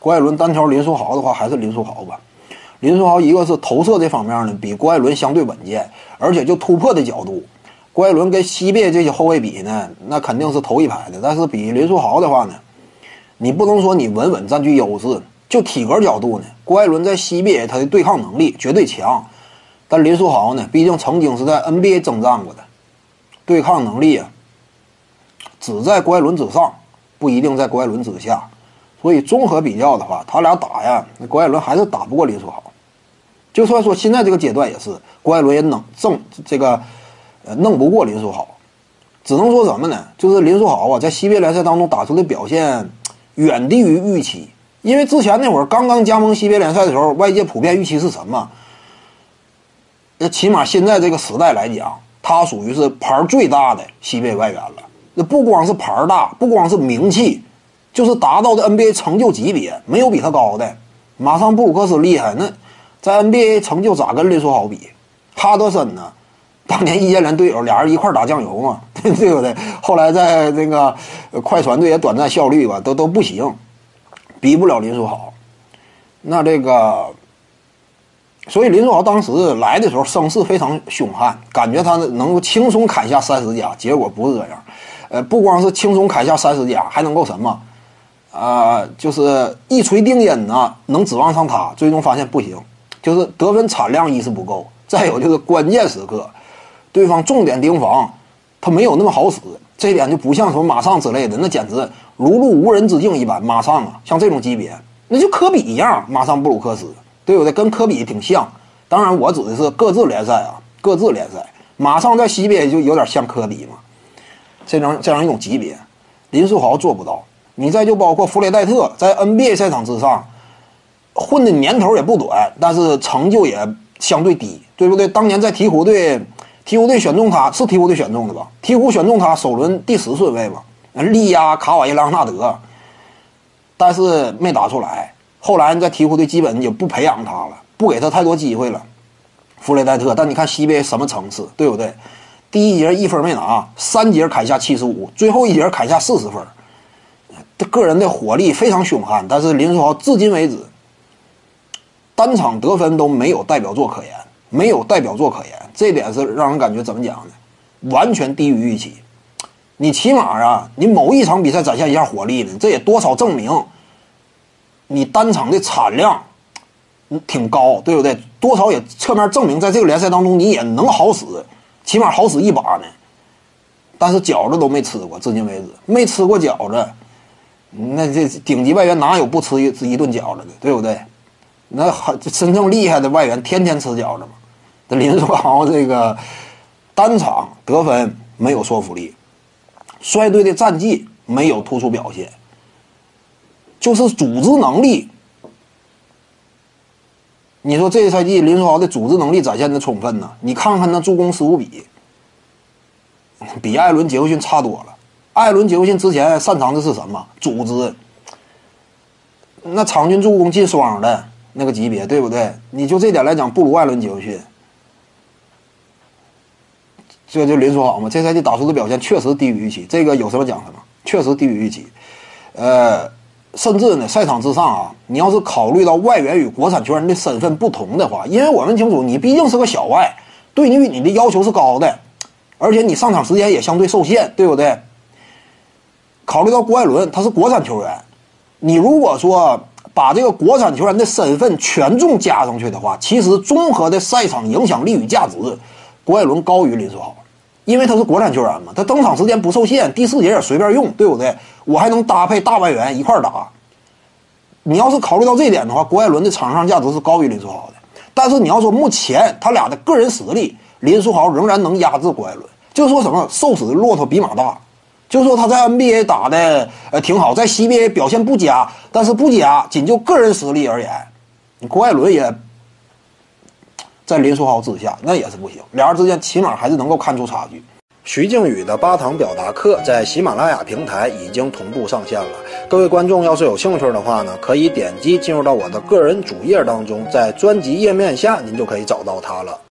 郭艾伦单挑林书豪的话，还是林书豪吧。林书豪一个是投射这方面呢，比郭艾伦相对稳健，而且就突破的角度，郭艾伦跟西边这些后卫比呢，那肯定是头一排的。但是比林书豪的话呢，你不能说你稳稳占据优势，就体格角度呢，郭艾伦在西边他的对抗能力绝对强，但林书豪呢，毕竟曾经是在 NBA 征战过的，对抗能力啊，只在郭艾伦之上，不一定在郭艾伦之下。所以综合比较的话，他俩打呀，郭艾伦还是打不过林书豪。就算说现在这个阶段也是，郭艾伦也能挣这个，呃，弄不过林书豪，只能说什么呢？就是林书豪啊，在西边联赛当中打出的表现远低于预期。因为之前那会儿刚刚加盟西边联赛的时候，外界普遍预期是什么？那起码现在这个时代来讲，他属于是牌最大的西边外援了。那不光是牌大，不光是名气，就是达到的 NBA 成就级别，没有比他高的。马上布鲁克斯厉害那。在 NBA 成就咋跟林书豪比？哈德森呢？当年易建联队友，俩人一块打酱油嘛，对不对？后来在那个快船队也短暂效力吧，都都不行，比不了林书豪。那这个，所以林书豪当时来的时候声势非常凶悍，感觉他能够轻松砍下三十加，结果不是这样。呃，不光是轻松砍下三十加，还能够什么？啊，就是一锤定音呢，能指望上他？最终发现不行。就是得分产量一是不够，再有就是关键时刻，对方重点盯防，他没有那么好使。这点就不像什么马上之类的，那简直如入无人之境一般。马上啊，像这种级别，那就科比一样。马上布鲁克斯，对不对？跟科比挺像。当然，我指的是各自联赛啊，各自联赛。马上在西边就有点像科比嘛，这种这样一种级别，林书豪做不到。你再就包括弗雷戴特，在 NBA 赛场之上。混的年头也不短，但是成就也相对低，对不对？当年在鹈鹕队，鹈鹕队选中他是鹈鹕队选中的吧？鹈鹕选中他首轮第十顺位吧，力压卡瓦伊·莱昂纳德，但是没打出来。后来在鹈鹕队基本就不培养他了，不给他太多机会了。弗雷戴特，但你看西边什么层次，对不对？第一节一分没拿，三节砍下七十五，最后一节砍下四十分，个人的火力非常凶悍。但是林书豪至今为止。单场得分都没有代表作可言，没有代表作可言，这点是让人感觉怎么讲呢？完全低于预期。你起码啊，你某一场比赛展现一下火力呢，这也多少证明你单场的产量挺高，对不对？多少也侧面证明在这个联赛当中你也能好使，起码好使一把呢。但是饺子都没吃过，至今为止没吃过饺子。那这顶级外援哪有不吃一一顿饺子的，对不对？那很真正厉害的外援，天天吃饺子嘛。这林书豪这个单场得分没有说服力，率队的战绩没有突出表现，就是组织能力。你说这个赛季林书豪的组织能力展现的充分呢？你看看那助攻失误比，比艾伦杰克逊差多了。艾伦杰克逊之前擅长的是什么？组织。那场均助攻进双的。那个级别对不对？你就这点来讲，不如艾伦·杰克逊。这就林书豪嘛，这赛季打出的表现确实低于预期，这个有什么讲什么，确实低于预期。呃，甚至呢，赛场之上啊，你要是考虑到外援与国产球员的身份不同的话，因为我们清楚，你毕竟是个小外，对你你的要求是高的，而且你上场时间也相对受限，对不对？考虑到郭艾伦他是国产球员，你如果说。把这个国产球员的身份权重加上去的话，其实综合的赛场影响力与价值，郭艾伦高于林书豪，因为他是国产球员嘛，他登场时间不受限，第四节也随便用，对不对？我还能搭配大外援一块打。你要是考虑到这点的话，郭艾伦的场上价值是高于林书豪的。但是你要说目前他俩的个人实力，林书豪仍然能压制郭艾伦，就说什么瘦死的骆驼比马大。就说他在 NBA 打的呃挺好，在 CBA 表现不佳，但是不佳，仅就个人实力而言，郭艾伦也在林书豪之下，那也是不行。两人之间起码还是能够看出差距。徐静宇的八堂表达课在喜马拉雅平台已经同步上线了，各位观众要是有兴趣的话呢，可以点击进入到我的个人主页当中，在专辑页面下您就可以找到它了。